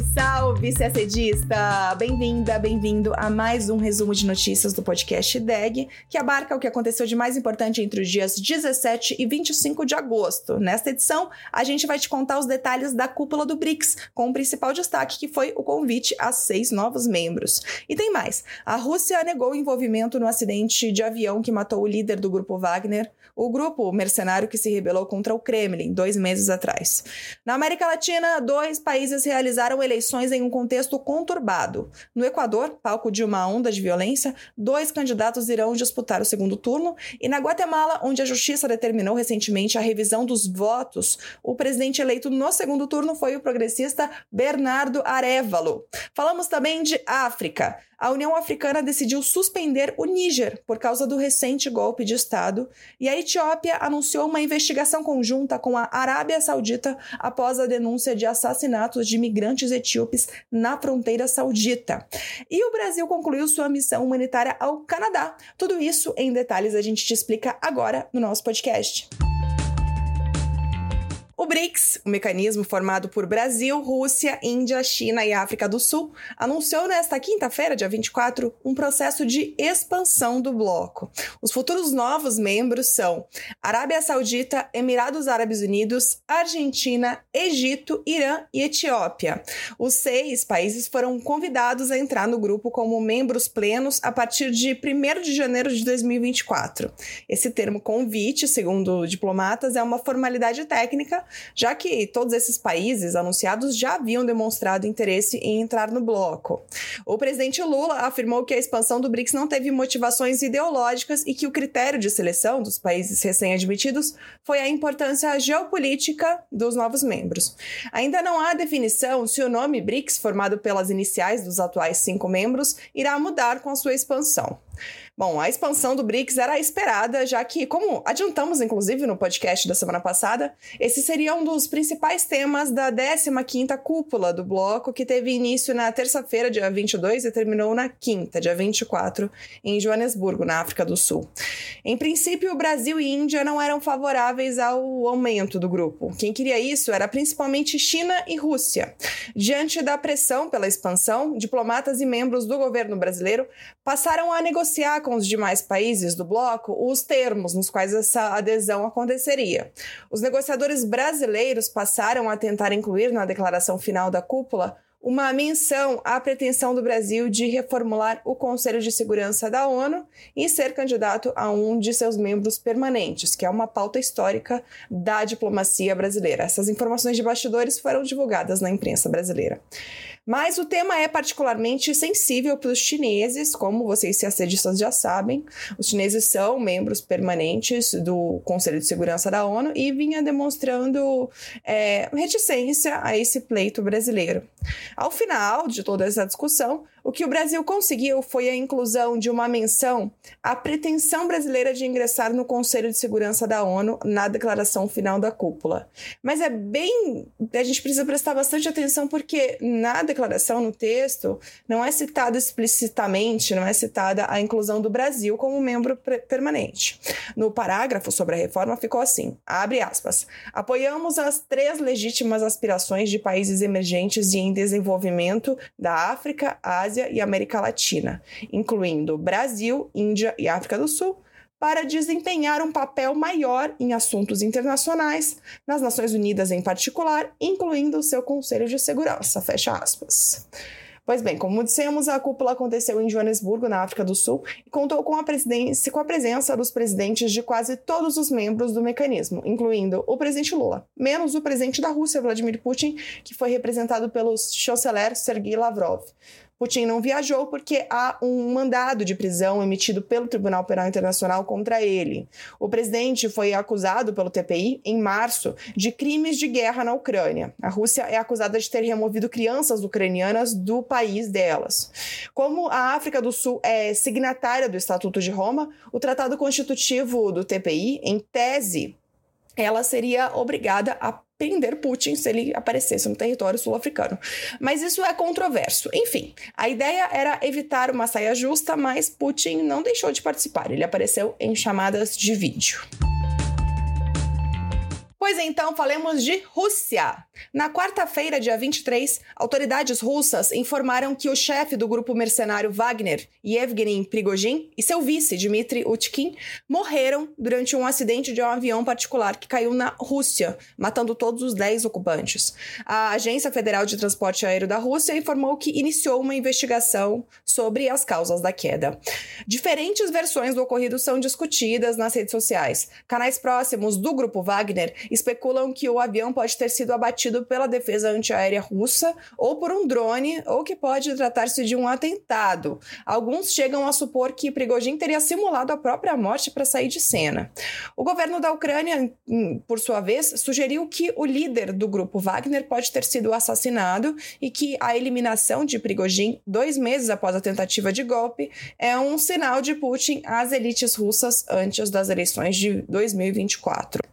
Salve, salve, CACDista! Bem-vinda, bem-vindo a mais um resumo de notícias do podcast DEG, que abarca o que aconteceu de mais importante entre os dias 17 e 25 de agosto. Nesta edição, a gente vai te contar os detalhes da cúpula do BRICS, com o principal destaque que foi o convite a seis novos membros. E tem mais: a Rússia negou o envolvimento no acidente de avião que matou o líder do grupo Wagner, o grupo mercenário que se rebelou contra o Kremlin dois meses atrás. Na América Latina, dois países realizaram eleições em um contexto conturbado. No Equador, palco de uma onda de violência, dois candidatos irão disputar o segundo turno, e na Guatemala, onde a justiça determinou recentemente a revisão dos votos, o presidente eleito no segundo turno foi o progressista Bernardo Arevalo. Falamos também de África a União Africana decidiu suspender o Níger por causa do recente golpe de Estado, e a Etiópia anunciou uma investigação conjunta com a Arábia Saudita após a denúncia de assassinatos de imigrantes etíopes na fronteira saudita. E o Brasil concluiu sua missão humanitária ao Canadá. Tudo isso em detalhes a gente te explica agora no nosso podcast. O BRICS, o mecanismo formado por Brasil, Rússia, Índia, China e África do Sul, anunciou nesta quinta-feira, dia 24, um processo de expansão do bloco. Os futuros novos membros são Arábia Saudita, Emirados Árabes Unidos, Argentina, Egito, Irã e Etiópia. Os seis países foram convidados a entrar no grupo como membros plenos a partir de 1 de janeiro de 2024. Esse termo convite, segundo diplomatas, é uma formalidade técnica já que todos esses países anunciados já haviam demonstrado interesse em entrar no bloco. O presidente Lula afirmou que a expansão do BRICS não teve motivações ideológicas e que o critério de seleção dos países recém-admitidos foi a importância geopolítica dos novos membros. Ainda não há definição se o nome BRICS, formado pelas iniciais dos atuais cinco membros, irá mudar com a sua expansão. Bom, a expansão do BRICS era esperada, já que, como adiantamos inclusive no podcast da semana passada, esse seria um dos principais temas da 15ª cúpula do bloco, que teve início na terça-feira, dia 22, e terminou na quinta, dia 24, em Joanesburgo, na África do Sul. Em princípio, o Brasil e Índia não eram favoráveis ao aumento do grupo. Quem queria isso era principalmente China e Rússia. Diante da pressão pela expansão, diplomatas e membros do governo brasileiro passaram a negociar com os demais países do bloco os termos nos quais essa adesão aconteceria. Os negociadores brasileiros passaram a tentar incluir na declaração final da cúpula uma menção à pretensão do Brasil de reformular o Conselho de Segurança da ONU e ser candidato a um de seus membros permanentes, que é uma pauta histórica da diplomacia brasileira. Essas informações de bastidores foram divulgadas na imprensa brasileira. Mas o tema é particularmente sensível para os chineses, como vocês ciacidistas já sabem. Os chineses são membros permanentes do Conselho de Segurança da ONU e vinha demonstrando é, reticência a esse pleito brasileiro. Ao final de toda essa discussão, o que o Brasil conseguiu foi a inclusão de uma menção à pretensão brasileira de ingressar no Conselho de Segurança da ONU na declaração final da cúpula. Mas é bem. A gente precisa prestar bastante atenção porque na declaração, no texto, não é citado explicitamente, não é citada a inclusão do Brasil como membro permanente. No parágrafo sobre a reforma ficou assim: abre aspas. Apoiamos as três legítimas aspirações de países emergentes e em desenvolvimento da África, Ásia Ásia e América Latina, incluindo Brasil, Índia e África do Sul, para desempenhar um papel maior em assuntos internacionais, nas Nações Unidas em particular, incluindo o seu Conselho de Segurança. Fecha aspas. Pois bem, como dissemos, a cúpula aconteceu em Joanesburgo, na África do Sul, e contou com a, com a presença dos presidentes de quase todos os membros do mecanismo, incluindo o presidente Lula, menos o presidente da Rússia, Vladimir Putin, que foi representado pelo chanceler Sergei Lavrov. Putin não viajou porque há um mandado de prisão emitido pelo Tribunal Penal Internacional contra ele. O presidente foi acusado pelo TPI em março de crimes de guerra na Ucrânia. A Rússia é acusada de ter removido crianças ucranianas do país delas. Como a África do Sul é signatária do Estatuto de Roma, o tratado constitutivo do TPI, em tese, ela seria obrigada a prender Putin se ele aparecesse no território sul-africano. Mas isso é controverso. Enfim, a ideia era evitar uma saia justa, mas Putin não deixou de participar. Ele apareceu em chamadas de vídeo. Pois então, falemos de Rússia. Na quarta-feira, dia 23, autoridades russas informaram que o chefe do grupo mercenário Wagner, Yevgeny Prigozhin, e seu vice, Dmitry Utkin, morreram durante um acidente de um avião particular que caiu na Rússia, matando todos os 10 ocupantes. A Agência Federal de Transporte Aéreo da Rússia informou que iniciou uma investigação sobre as causas da queda. Diferentes versões do ocorrido são discutidas nas redes sociais. Canais próximos do grupo Wagner especulam que o avião pode ter sido abatido pela defesa antiaérea russa ou por um drone, ou que pode tratar-se de um atentado. Alguns chegam a supor que Prigozhin teria simulado a própria morte para sair de cena. O governo da Ucrânia, hum, por sua vez, sugeriu que o líder do grupo Wagner pode ter sido assassinado e que a eliminação de Prigozhin, dois meses após a tentativa de golpe, é um sinal de Putin às elites russas antes das eleições de 2024.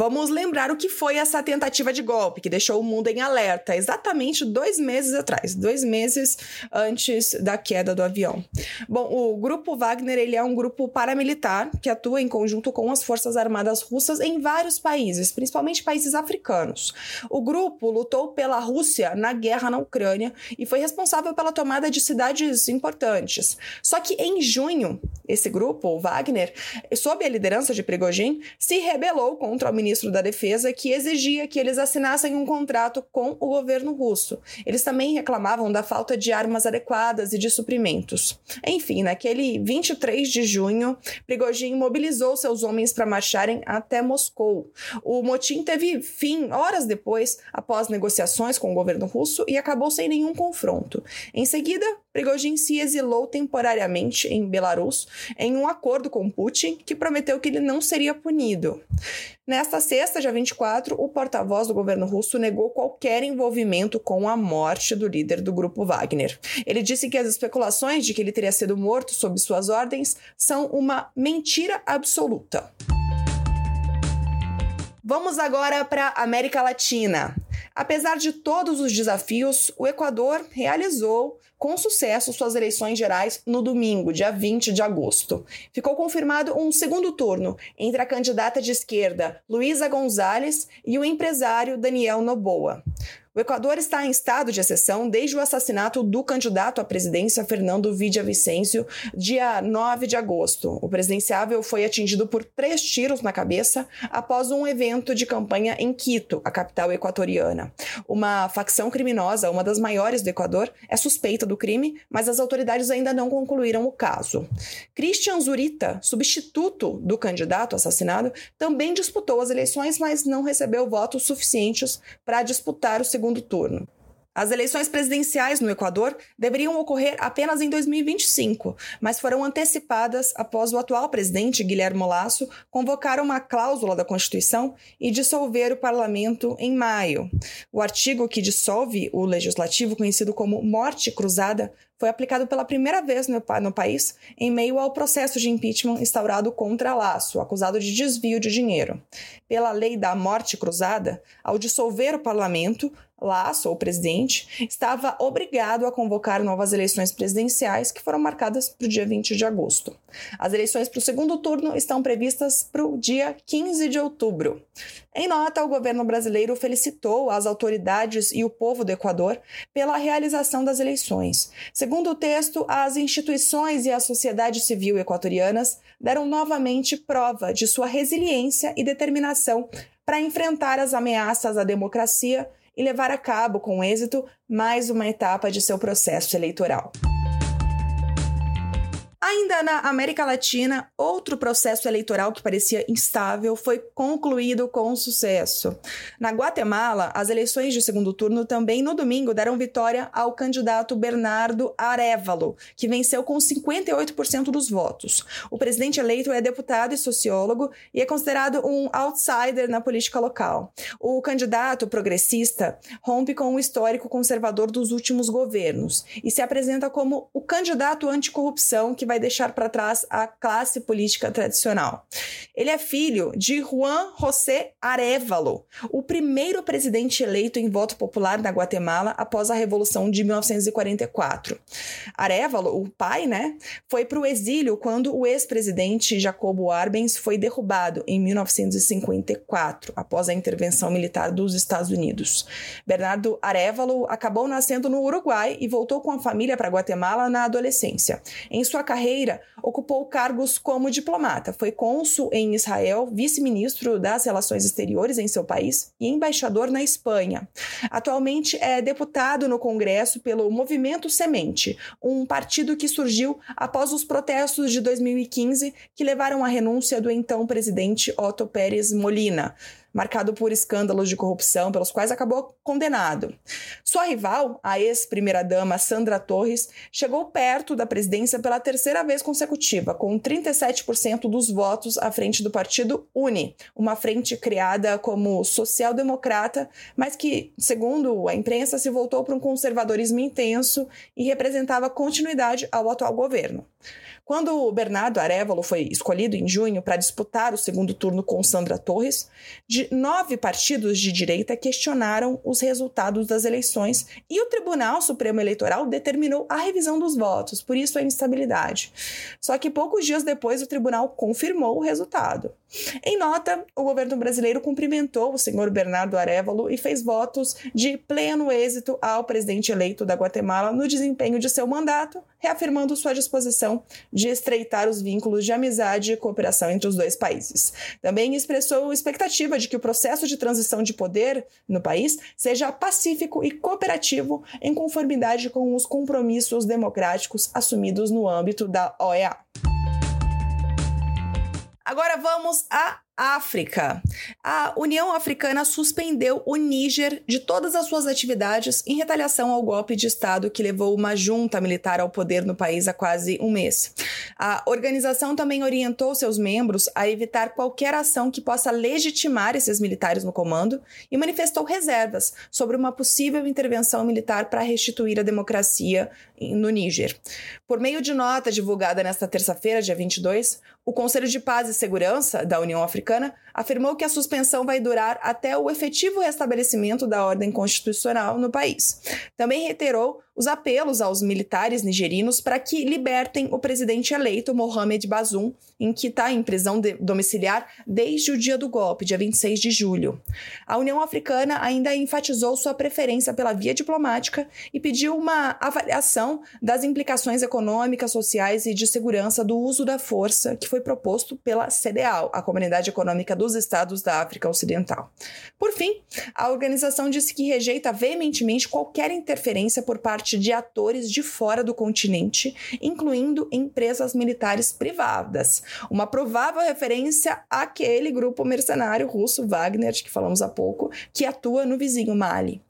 Vamos lembrar o que foi essa tentativa de golpe que deixou o mundo em alerta exatamente dois meses atrás, dois meses antes da queda do avião. Bom, o grupo Wagner ele é um grupo paramilitar que atua em conjunto com as forças armadas russas em vários países, principalmente países africanos. O grupo lutou pela Rússia na guerra na Ucrânia e foi responsável pela tomada de cidades importantes. Só que em junho, esse grupo, o Wagner, sob a liderança de Prigozhin, se rebelou contra o ministro da Defesa, que exigia que eles assinassem um contrato com o governo russo. Eles também reclamavam da falta de armas adequadas e de suprimentos. Enfim, naquele 23 de junho, Prigozhin mobilizou seus homens para marcharem até Moscou. O motim teve fim horas depois, após negociações com o governo russo, e acabou sem nenhum confronto. Em seguida, Prigozhin se exilou temporariamente em Belarus em um acordo com Putin que prometeu que ele não seria punido. Nesta sexta, dia 24, o porta-voz do governo russo negou qualquer envolvimento com a morte do líder do grupo Wagner. Ele disse que as especulações de que ele teria sido morto sob suas ordens são uma mentira absoluta. Vamos agora para a América Latina. Apesar de todos os desafios, o Equador realizou com sucesso suas eleições gerais no domingo, dia 20 de agosto. Ficou confirmado um segundo turno entre a candidata de esquerda Luísa Gonzalez e o empresário Daniel Noboa. O Equador está em estado de exceção desde o assassinato do candidato à presidência Fernando Vicencio, dia 9 de agosto. O presidenciável foi atingido por três tiros na cabeça após um evento de campanha em Quito, a capital equatoriana. Uma facção criminosa, uma das maiores do Equador, é suspeita do crime, mas as autoridades ainda não concluíram o caso. Christian Zurita, substituto do candidato assassinado, também disputou as eleições, mas não recebeu votos suficientes para disputar o segundo turno. As eleições presidenciais no Equador deveriam ocorrer apenas em 2025, mas foram antecipadas após o atual presidente Guilherme Lasso convocar uma cláusula da Constituição e dissolver o parlamento em maio. O artigo que dissolve o legislativo, conhecido como morte cruzada, foi aplicado pela primeira vez no, no, país em meio ao processo de impeachment instaurado contra Laço, acusado de desvio de dinheiro. Pela lei da morte cruzada, ao dissolver o parlamento, Laço, o presidente, estava obrigado a convocar novas eleições presidenciais que foram marcadas para o dia 20 de agosto. As eleições para o segundo turno estão previstas para o dia 15 de outubro. Em nota, o governo brasileiro felicitou as autoridades e o povo do Equador pela realização das eleições. Segundo o texto, as instituições e a sociedade civil equatorianas deram novamente prova de sua resiliência e determinação para enfrentar as ameaças à democracia e levar a cabo com êxito mais uma etapa de seu processo eleitoral. Ainda na América Latina, outro processo eleitoral que parecia instável foi concluído com sucesso. Na Guatemala, as eleições de segundo turno também no domingo deram vitória ao candidato Bernardo Arevalo, que venceu com 58% dos votos. O presidente eleito é deputado e sociólogo e é considerado um outsider na política local. O candidato progressista rompe com o histórico conservador dos últimos governos e se apresenta como o candidato anticorrupção que vai deixar para trás a classe política tradicional. Ele é filho de Juan José Arevalo, o primeiro presidente eleito em voto popular na Guatemala após a Revolução de 1944. Arevalo, o pai, né, foi para o exílio quando o ex-presidente Jacobo Arbenz foi derrubado em 1954, após a intervenção militar dos Estados Unidos. Bernardo Arevalo acabou nascendo no Uruguai e voltou com a família para Guatemala na adolescência. Em sua carreira, ocupou cargos como diplomata, foi cônsul em Israel, vice-ministro das Relações Exteriores em seu país e embaixador na Espanha. Atualmente é deputado no Congresso pelo Movimento Semente, um partido que surgiu após os protestos de 2015 que levaram à renúncia do então presidente Otto Pérez Molina marcado por escândalos de corrupção, pelos quais acabou condenado. Sua rival, a ex-primeira-dama Sandra Torres, chegou perto da presidência pela terceira vez consecutiva, com 37% dos votos à frente do partido UNI, uma frente criada como social-democrata, mas que, segundo a imprensa, se voltou para um conservadorismo intenso e representava continuidade ao atual governo. Quando Bernardo Arevalo foi escolhido em junho para disputar o segundo turno com Sandra Torres, de nove partidos de direita questionaram os resultados das eleições e o Tribunal Supremo Eleitoral determinou a revisão dos votos, por isso a instabilidade. Só que poucos dias depois o tribunal confirmou o resultado. Em nota, o governo brasileiro cumprimentou o senhor Bernardo Arevalo e fez votos de pleno êxito ao presidente eleito da Guatemala no desempenho de seu mandato, reafirmando sua disposição de estreitar os vínculos de amizade e cooperação entre os dois países. Também expressou expectativa de que o processo de transição de poder no país seja pacífico e cooperativo em conformidade com os compromissos democráticos assumidos no âmbito da OEA. Agora vamos a África. A União Africana suspendeu o Níger de todas as suas atividades em retaliação ao golpe de Estado que levou uma junta militar ao poder no país há quase um mês. A organização também orientou seus membros a evitar qualquer ação que possa legitimar esses militares no comando e manifestou reservas sobre uma possível intervenção militar para restituir a democracia no Níger. Por meio de nota divulgada nesta terça-feira, dia 22, o Conselho de Paz e Segurança da União Africana afirmou que a suspensão vai durar até o efetivo restabelecimento da ordem constitucional no país. Também reiterou os apelos aos militares nigerinos para que libertem o presidente eleito Mohamed Bazoum, em que está em prisão domiciliar desde o dia do golpe, dia 26 de julho. A União Africana ainda enfatizou sua preferência pela via diplomática e pediu uma avaliação das implicações econômicas, sociais e de segurança do uso da força que foi proposto pela CDAO, a Comunidade Econômica dos Estados da África Ocidental. Por fim, a organização disse que rejeita veementemente qualquer interferência por parte parte de atores de fora do continente, incluindo empresas militares privadas. Uma provável referência àquele grupo mercenário russo Wagner, que falamos há pouco, que atua no vizinho Mali.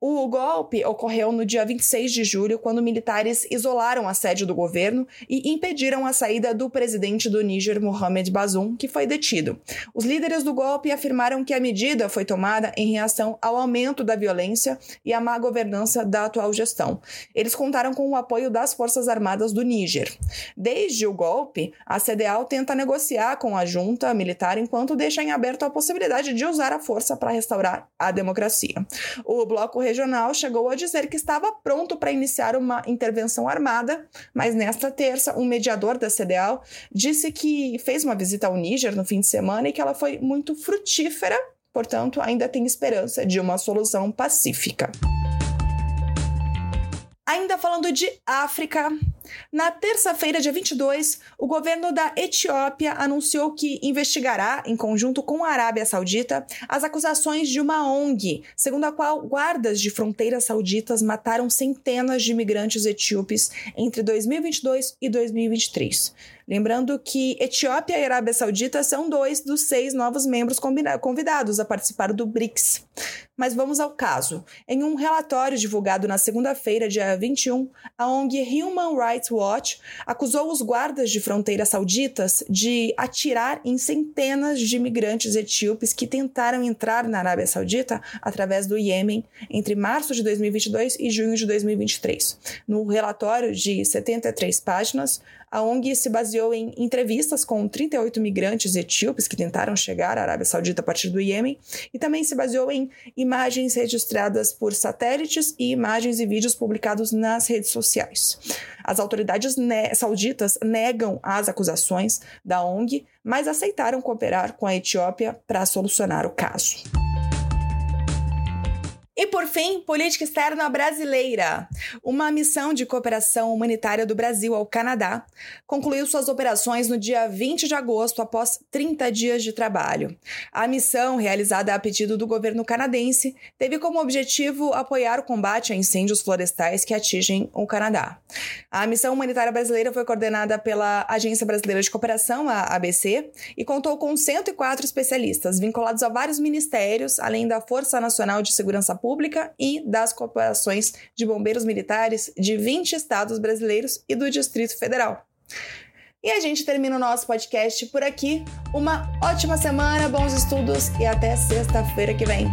O golpe ocorreu no dia 26 de julho, quando militares isolaram a sede do governo e impediram a saída do presidente do Níger, Mohamed Bazoum, que foi detido. Os líderes do golpe afirmaram que a medida foi tomada em reação ao aumento da violência e à má governança da atual gestão. Eles contaram com o apoio das Forças Armadas do Níger. Desde o golpe, a CDAO tenta negociar com a junta militar enquanto deixa em aberto a possibilidade de usar a força para restaurar a democracia. O bloco regional chegou a dizer que estava pronto para iniciar uma intervenção armada, mas nesta terça, um mediador da CDAO disse que fez uma visita ao Níger no fim de semana e que ela foi muito frutífera, portanto, ainda tem esperança de uma solução pacífica. Ainda falando de África, na terça-feira, dia 22, o governo da Etiópia anunciou que investigará, em conjunto com a Arábia Saudita, as acusações de uma ONG, segundo a qual guardas de fronteiras sauditas mataram centenas de imigrantes etíopes entre 2022 e 2023. Lembrando que Etiópia e Arábia Saudita são dois dos seis novos membros convidados a participar do BRICS. Mas vamos ao caso. Em um relatório divulgado na segunda-feira, dia 21, a ONG Human Rights Watch acusou os guardas de fronteira sauditas de atirar em centenas de imigrantes etíopes que tentaram entrar na Arábia Saudita através do Iêmen entre março de 2022 e junho de 2023. No relatório de 73 páginas, A ONG se baseou em entrevistas com 38 migrantes etíopes que tentaram chegar à Arábia Saudita a partir do Iêmen e também se baseou em imagens registradas por satélites e imagens e vídeos publicados nas redes sociais. As autoridades ne sauditas negam as acusações da ONG, mas aceitaram cooperar com a Etiópia para solucionar o caso. E por fim, política externa brasileira. Uma missão de cooperação humanitária do Brasil ao Canadá concluiu suas operações no dia 20 de agosto, após 30 dias de trabalho. A missão, realizada a pedido do governo canadense, teve como objetivo apoiar o combate a incêndios florestais que atingem o Canadá. A missão humanitária brasileira foi coordenada pela Agência Brasileira de Cooperação, a ABC, e contou com 104 especialistas vinculados a vários ministérios, além da Força Nacional de Segurança Pública Pública e das corporações de bombeiros militares de 20 estados brasileiros e do Distrito Federal. E a gente termina o nosso podcast por aqui. Uma ótima semana, bons estudos e até sexta-feira que vem.